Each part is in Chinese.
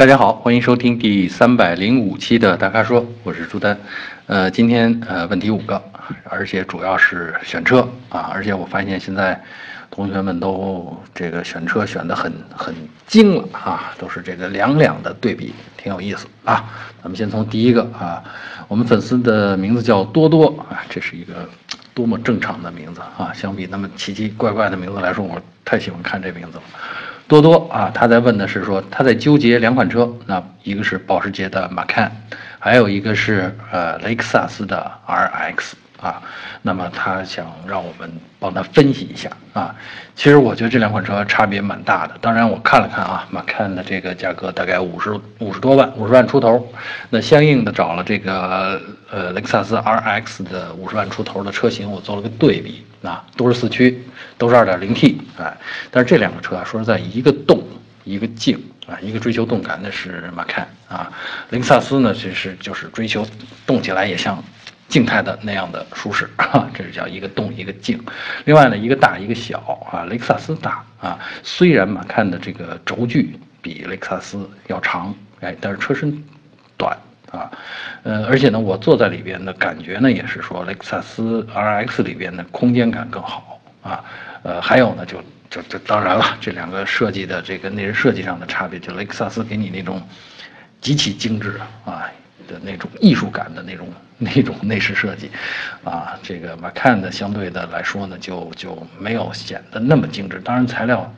大家好，欢迎收听第三百零五期的大咖说，我是朱丹。呃，今天呃问题五个，而且主要是选车啊，而且我发现现在同学们都这个选车选的很很精了啊，都是这个两两的对比，挺有意思啊。咱们先从第一个啊，我们粉丝的名字叫多多啊，这是一个多么正常的名字啊，相比那么奇奇怪怪的名字来说，我太喜欢看这名字了。多多啊，他在问的是说他在纠结两款车，那一个是保时捷的马 can，还有一个是呃雷克萨斯的 RX 啊，那么他想让我们帮他分析一下啊。其实我觉得这两款车差别蛮大的，当然我看了看啊，马 can 的这个价格大概五十五十多万，五十万出头，那相应的找了这个呃雷克萨斯 RX 的五十万出头的车型，我做了个对比。啊，都是四驱，都是二点零 T，哎，但是这两个车啊，说实在，一个动，一个静啊，一个追求动感的是马 can 啊，雷克萨斯呢，其实就是追求动起来也像静态的那样的舒适啊，这是叫一个动一个静。另外呢，一个大一个小啊，雷克萨斯大啊，虽然马 can 的这个轴距比雷克萨斯要长，哎，但是车身短。啊，呃，而且呢，我坐在里边的感觉呢，也是说雷克萨斯 RX 里边的空间感更好啊，呃，还有呢，就就这当然了，这两个设计的这个内饰设计上的差别，就雷克萨斯给你那种极其精致啊的那种艺术感的那种那种内饰设计，啊，这个 Macan 的相对的来说呢，就就没有显得那么精致，当然材料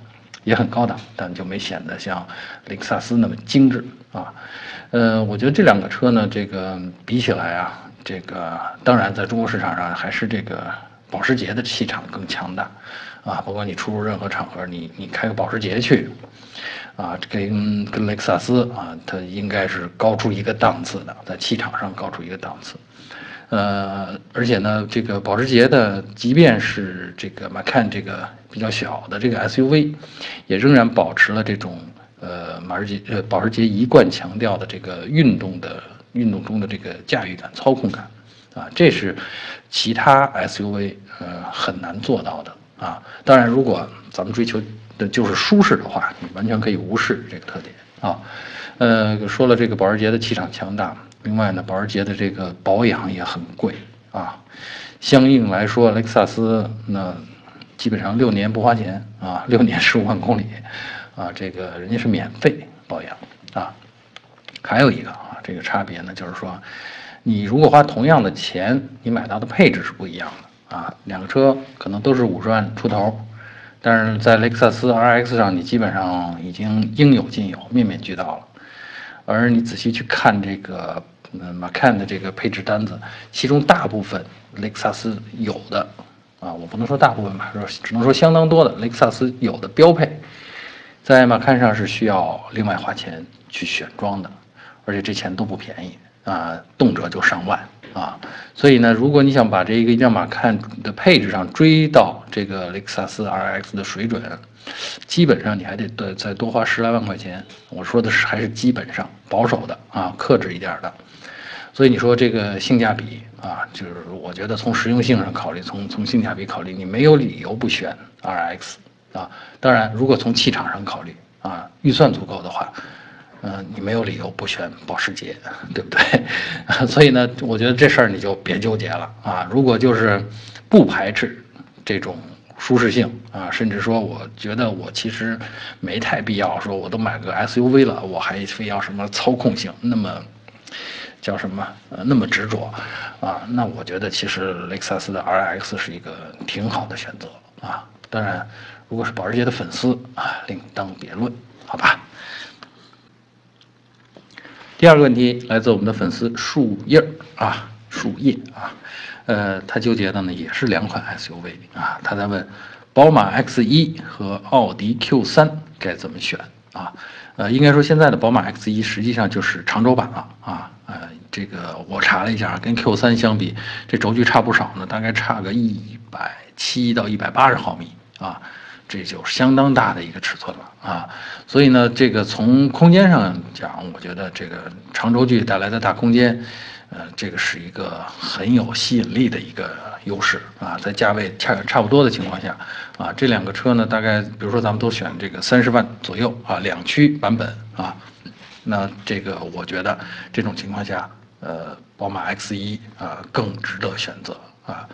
也很高档，但就没显得像雷克萨斯那么精致啊。呃，我觉得这两个车呢，这个比起来啊，这个当然在中国市场上还是这个保时捷的气场更强大，啊，不管你出入任何场合，你你开个保时捷去，啊，跟跟雷克萨斯啊，它应该是高出一个档次的，在气场上高出一个档次，呃，而且呢，这个保时捷的，即便是这个 Macan 这个比较小的这个 SUV，也仍然保持了这种。呃，马士捷呃，保时捷一贯强调的这个运动的运动中的这个驾驭感、操控感，啊，这是其他 SUV 呃很难做到的啊。当然，如果咱们追求的就是舒适的话，你完全可以无视这个特点啊。呃，说了这个保时捷的气场强大，另外呢，保时捷的这个保养也很贵啊。相应来说，雷克萨斯那基本上六年不花钱啊，六年十五万公里。啊，这个人家是免费保养啊，还有一个啊，这个差别呢，就是说，你如果花同样的钱，你买到的配置是不一样的啊。两个车可能都是五十万出头，但是在雷克萨斯 RX 上，你基本上已经应有尽有，面面俱到了。而你仔细去看这个嗯马 can 的这个配置单子，其中大部分雷克萨斯有的啊，我不能说大部分吧，说只能说相当多的雷克萨斯有的标配。在马看上是需要另外花钱去选装的，而且这钱都不便宜啊，动辄就上万啊。所以呢，如果你想把这一个辆马看的配置上追到这个雷克萨斯 RX 的水准，基本上你还得再再多花十来万块钱。我说的是还是基本上保守的啊，克制一点的。所以你说这个性价比啊，就是我觉得从实用性上考虑，从从性价比考虑，你没有理由不选 RX。啊，当然，如果从气场上考虑啊，预算足够的话，嗯，你没有理由不选保时捷，对不对？所以呢，我觉得这事儿你就别纠结了啊。如果就是不排斥这种舒适性啊，甚至说我觉得我其实没太必要说我都买个 SUV 了，我还非要什么操控性那么叫什么呃那么执着啊？那我觉得其实雷克萨斯的 RX 是一个挺好的选择啊。当然。如果是保时捷的粉丝啊，另当别论，好吧。第二个问题来自我们的粉丝树叶啊，树叶啊，呃，他纠结的呢也是两款 SUV 啊，他在问宝马 X 一和奥迪 Q 三该怎么选啊？呃，应该说现在的宝马 X 一实际上就是长轴版了啊，呃，这个我查了一下，跟 Q 三相比，这轴距差不少呢，大概差个一百七到一百八十毫米啊。这就相当大的一个尺寸了啊，所以呢，这个从空间上讲，我觉得这个长轴距带来的大空间，呃，这个是一个很有吸引力的一个优势啊，在价位差差不多的情况下，啊，这两个车呢，大概比如说咱们都选这个三十万左右啊，两驱版本啊，那这个我觉得这种情况下，呃，宝马 X 一啊更值得选择啊，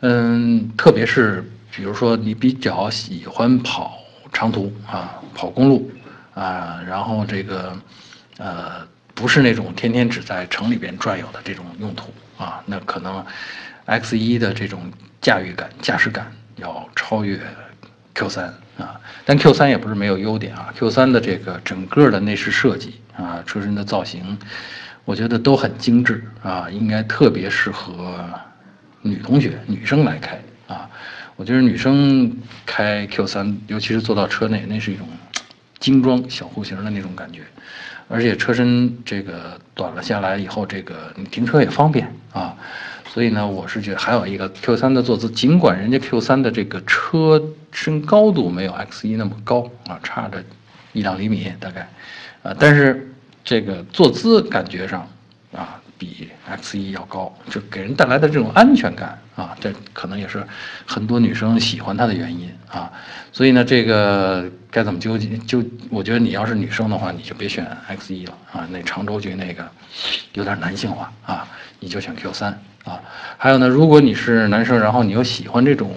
嗯，特别是比如说你比较喜欢跑长途啊，跑公路啊，然后这个呃不是那种天天只在城里边转悠的这种用途啊，那可能 X1 的这种驾驭感、驾驶感要超越 Q3 啊，但 Q3 也不是没有优点啊，Q3 的这个整个的内饰设计。啊，车身的造型，我觉得都很精致啊，应该特别适合女同学、女生来开。我觉得女生开 Q3，尤其是坐到车内，那是一种精装小户型的那种感觉，而且车身这个短了下来以后，这个你停车也方便啊。所以呢，我是觉得还有一个 Q3 的坐姿，尽管人家 Q3 的这个车身高度没有 X1 那么高啊，差着一两厘米大概。啊，但是这个坐姿感觉上，比 X 一要高，就给人带来的这种安全感啊，这可能也是很多女生喜欢它的原因啊。所以呢，这个该怎么纠结？就我觉得你要是女生的话，你就别选 X 一了啊，那长轴距那个有点男性化啊，你就选 Q 三啊。还有呢，如果你是男生，然后你又喜欢这种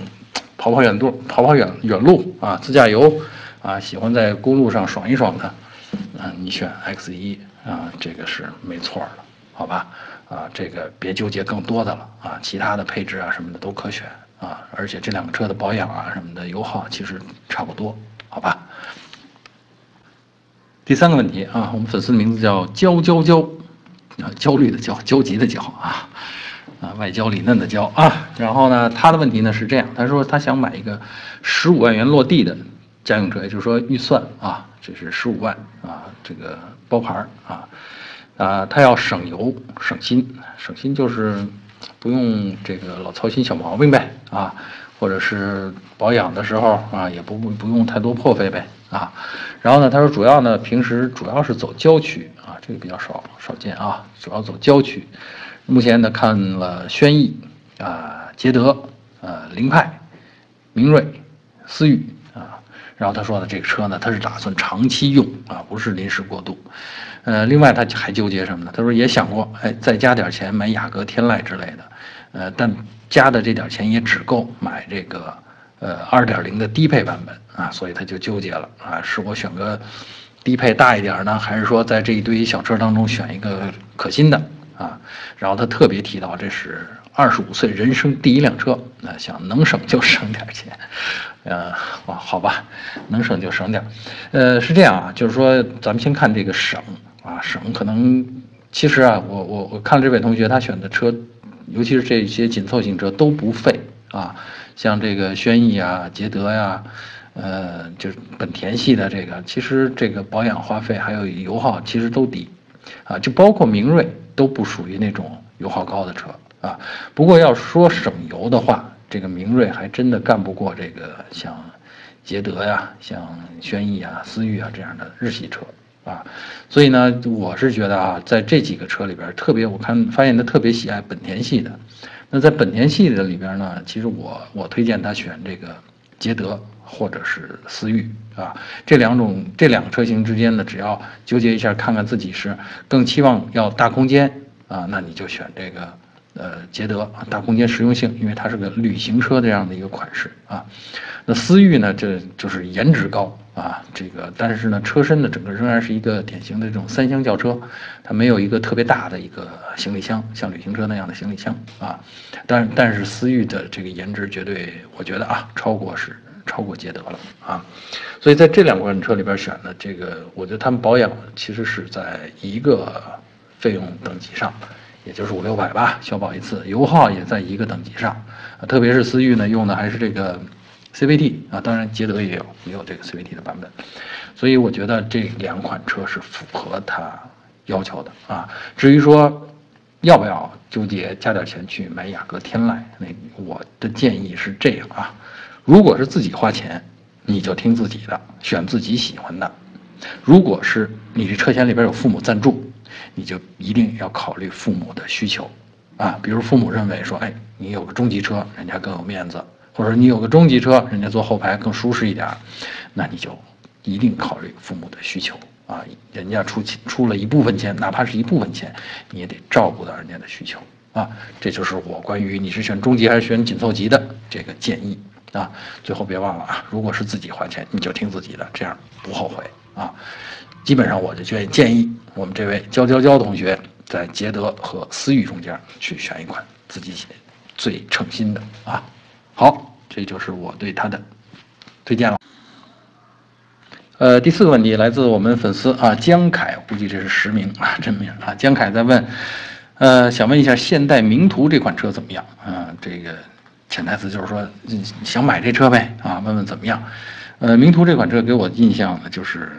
跑跑远路、跑跑远远路啊，自驾游啊，喜欢在公路上爽一爽的。啊，你选 X 一啊，这个是没错的，好吧？啊，这个别纠结更多的了啊，其他的配置啊什么的都可选啊，而且这两个车的保养啊什么的油耗其实差不多，好吧？第三个问题啊，我们粉丝的名字叫焦焦焦，啊，焦虑的焦，焦急的焦啊，啊，外焦里嫩的焦啊，然后呢，他的问题呢是这样，他说他想买一个十五万元落地的家用车，也就是说预算啊。这是十五万啊，这个包牌儿啊，他要省油省心，省心就是不用这个老操心小毛病呗啊，或者是保养的时候啊，也不不用太多破费呗啊。然后呢，他说主要呢，平时主要是走郊区啊，这个比较少少见啊，主要走郊区。目前呢，看了轩逸啊、捷德、呃、凌派、明锐、思域。然后他说呢，这个车呢，他是打算长期用啊，不是临时过渡。呃，另外他还纠结什么呢？他说也想过，哎，再加点钱买雅阁、天籁之类的，呃，但加的这点钱也只够买这个呃2.0的低配版本啊，所以他就纠结了啊，是我选个低配大一点呢，还是说在这一堆小车当中选一个可心的啊？然后他特别提到这是。二十五岁人生第一辆车，那想能省就省点钱，呃，哇，好吧，能省就省点，呃，是这样啊，就是说咱们先看这个省啊，省可能其实啊，我我我看这位同学他选的车，尤其是这些紧凑型车都不费啊，像这个轩逸啊、捷德呀，呃，就是本田系的这个，其实这个保养花费还有油耗其实都低，啊，就包括明锐都不属于那种油耗高的车。啊，不过要说省油的话，这个明锐还真的干不过这个像捷德呀、像轩逸啊、思域啊这样的日系车啊。所以呢，我是觉得啊，在这几个车里边，特别我看发现他特别喜爱本田系的。那在本田系的里边呢，其实我我推荐他选这个捷德或者是思域啊，这两种这两个车型之间呢，只要纠结一下，看看自己是更期望要大空间啊，那你就选这个。呃，捷德大空间实用性，因为它是个旅行车这样的一个款式啊。那思域呢，这就是颜值高啊，这个但是呢，车身呢整个仍然是一个典型的这种三厢轿车，它没有一个特别大的一个行李箱，像旅行车那样的行李箱啊。但但是思域的这个颜值绝对，我觉得啊，超过是超过捷德了啊。所以在这两款车里边选的这个，我觉得他们保养其实是在一个费用等级上。也就是五六百吧，小保一次，油耗也在一个等级上，啊，特别是思域呢，用的还是这个 CVT 啊，当然捷德也有也有这个 CVT 的版本，所以我觉得这两款车是符合它要求的啊。至于说要不要纠结加点钱去买雅阁天籁，那我的建议是这样啊，如果是自己花钱，你就听自己的，选自己喜欢的；如果是你这车险里边有父母赞助。你就一定要考虑父母的需求，啊，比如父母认为说，哎，你有个中级车，人家更有面子，或者你有个中级车，人家坐后排更舒适一点，那你就一定考虑父母的需求啊，人家出钱出了一部分钱，哪怕是一部分钱，你也得照顾到人家的需求啊。这就是我关于你是选中级还是选紧凑级的这个建议啊。最后别忘了啊，如果是自己花钱，你就听自己的，这样不后悔。啊。基本上我就建建议我们这位焦焦焦同学在捷德和思域中间去选一款自己最称心的啊。好，这就是我对他的推荐了。呃，第四个问题来自我们粉丝啊，江凯，估计这是实名啊，真名啊。江凯在问，呃，想问一下现代名图这款车怎么样？啊，这个潜台词就是说想买这车呗啊，问问怎么样？呃，名图这款车给我印象呢就是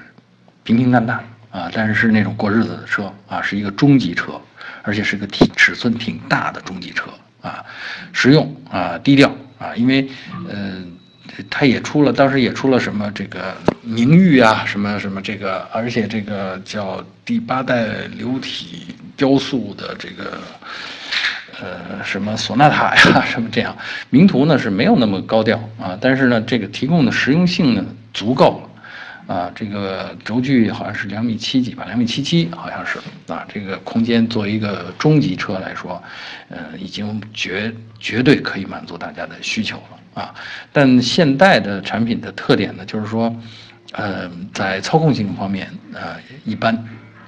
平平淡淡啊，但是是那种过日子的车啊，是一个中级车，而且是个体尺寸挺大的中级车啊，实用啊，低调啊，因为嗯。它也出了，当时也出了什么这个名誉啊，什么什么这个，而且这个叫第八代流体雕塑的这个，呃，什么索纳塔呀，什么这样，名图呢是没有那么高调啊，但是呢，这个提供的实用性呢足够了，啊，这个轴距好像是两米七几吧，两米七七好像是啊，这个空间作为一个中级车来说，呃，已经绝绝对可以满足大家的需求了。啊，但现代的产品的特点呢，就是说，呃，在操控性方面，呃，一般，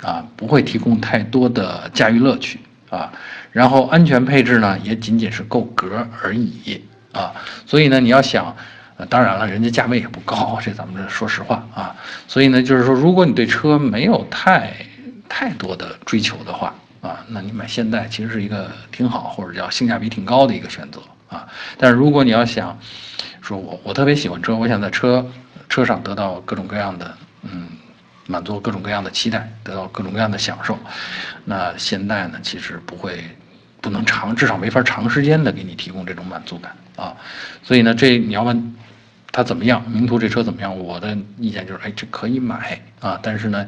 啊，不会提供太多的驾驭乐趣啊。然后安全配置呢，也仅仅是够格而已啊。所以呢，你要想，呃，当然了，人家价位也不高，这咱们这说实话啊。所以呢，就是说，如果你对车没有太太多的追求的话啊，那你买现代其实是一个挺好，或者叫性价比挺高的一个选择。啊，但是如果你要想说，我我特别喜欢车，我想在车车上得到各种各样的，嗯，满足各种各样的期待，得到各种各样的享受，那现代呢，其实不会不能长，至少没法长时间的给你提供这种满足感啊。所以呢，这你要问它怎么样，名图这车怎么样？我的意见就是，哎，这可以买啊，但是呢，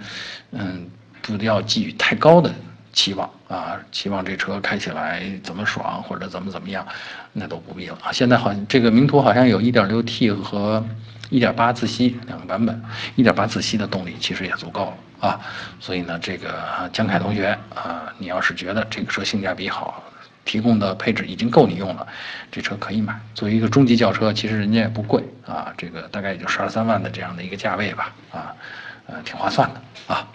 嗯，不要寄予太高的。期望啊，期望这车开起来怎么爽或者怎么怎么样，那都不必了啊。现在好像这个名图好像有 1.6T 和1.8自吸两个版本，1.8自吸的动力其实也足够了啊。所以呢，这个江凯同学啊，你要是觉得这个车性价比好，提供的配置已经够你用了，这车可以买。作为一个中级轿车，其实人家也不贵啊，这个大概也就十二三万的这样的一个价位吧啊，呃，挺划算的啊。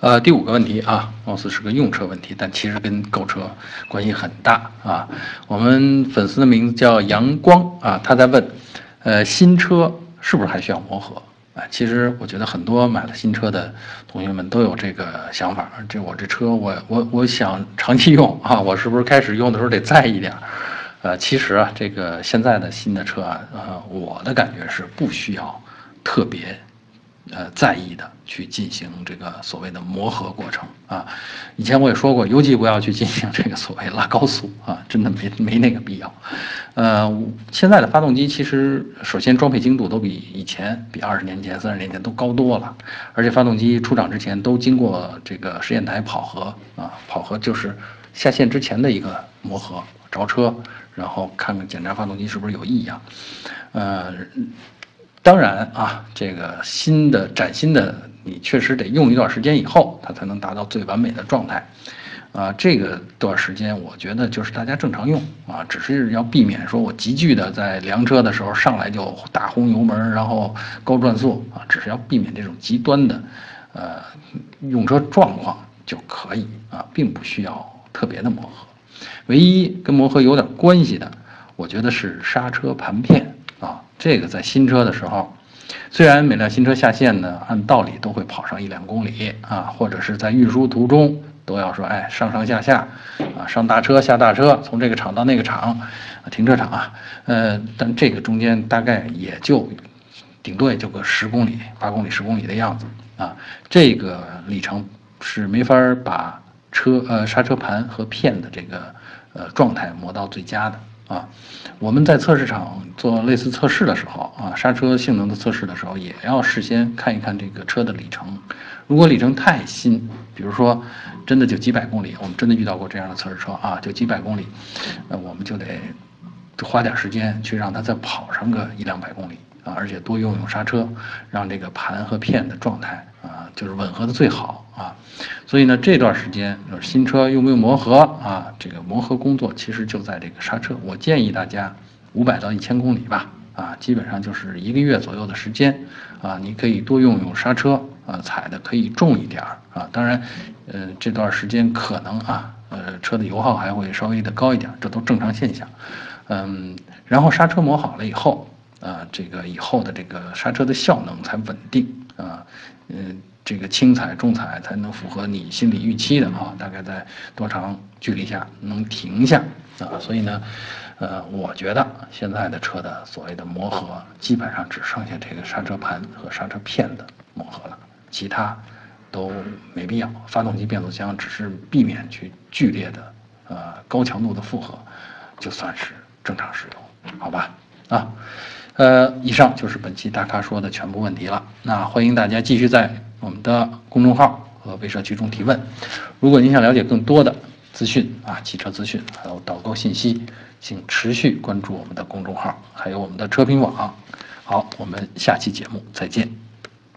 呃，第五个问题啊，貌似是个用车问题，但其实跟购车关系很大啊。我们粉丝的名字叫阳光啊，他在问，呃，新车是不是还需要磨合啊？其实我觉得很多买了新车的同学们都有这个想法，这我这车我我我想长期用啊，我是不是开始用的时候得在意点？呃，其实啊，这个现在的新的车啊，呃，我的感觉是不需要特别。呃，在意的去进行这个所谓的磨合过程啊。以前我也说过，尤其不要去进行这个所谓拉高速啊，真的没没那个必要。呃，现在的发动机其实首先装配精度都比以前、比二十年前、三十年前都高多了，而且发动机出厂之前都经过这个实验台跑核啊，跑核就是下线之前的一个磨合，着车然后看看检查发动机是不是有异样，呃。当然啊，这个新的崭新的，你确实得用一段时间以后，它才能达到最完美的状态，啊，这个段时间我觉得就是大家正常用啊，只是要避免说我急剧的在凉车的时候上来就大轰油门，然后高转速啊，只是要避免这种极端的，呃，用车状况就可以啊，并不需要特别的磨合，唯一跟磨合有点关系的，我觉得是刹车盘片。这个在新车的时候，虽然每辆新车下线呢，按道理都会跑上一两公里啊，或者是在运输途中都要说，哎，上上下下，啊，上大车下大车，从这个厂到那个厂，停车场啊，呃，但这个中间大概也就，顶多也就个十公里、八公里、十公里的样子啊，这个里程是没法把车呃刹车盘和片的这个呃状态磨到最佳的。啊，我们在测试场做类似测试的时候啊，刹车性能的测试的时候，也要事先看一看这个车的里程。如果里程太新，比如说真的就几百公里，我们真的遇到过这样的测试车啊，就几百公里，那我们就得花点时间去让它再跑上个一两百公里啊，而且多用用刹车，让这个盘和片的状态啊，就是吻合的最好啊。所以呢，这段时间就是新车用不用磨合啊，这个磨合工作其实就在这个刹车。我建议大家五百到一千公里吧，啊，基本上就是一个月左右的时间啊，你可以多用用刹车啊，踩的可以重一点儿啊。当然，呃，这段时间可能啊，呃，车的油耗还会稍微的高一点，这都正常现象。嗯，然后刹车磨好了以后。啊，这个以后的这个刹车的效能才稳定啊，嗯，这个轻踩重踩才能符合你心理预期的啊，大概在多长距离下能停下啊？所以呢，呃，我觉得现在的车的所谓的磨合，基本上只剩下这个刹车盘和刹车片的磨合了，其他都没必要。发动机、变速箱只是避免去剧烈的呃高强度的负荷，就算是正常使用，好吧？啊。呃，以上就是本期大咖说的全部问题了。那欢迎大家继续在我们的公众号和微社区中提问。如果您想了解更多的资讯啊，汽车资讯还有导购信息，请持续关注我们的公众号，还有我们的车评网。好，我们下期节目再见。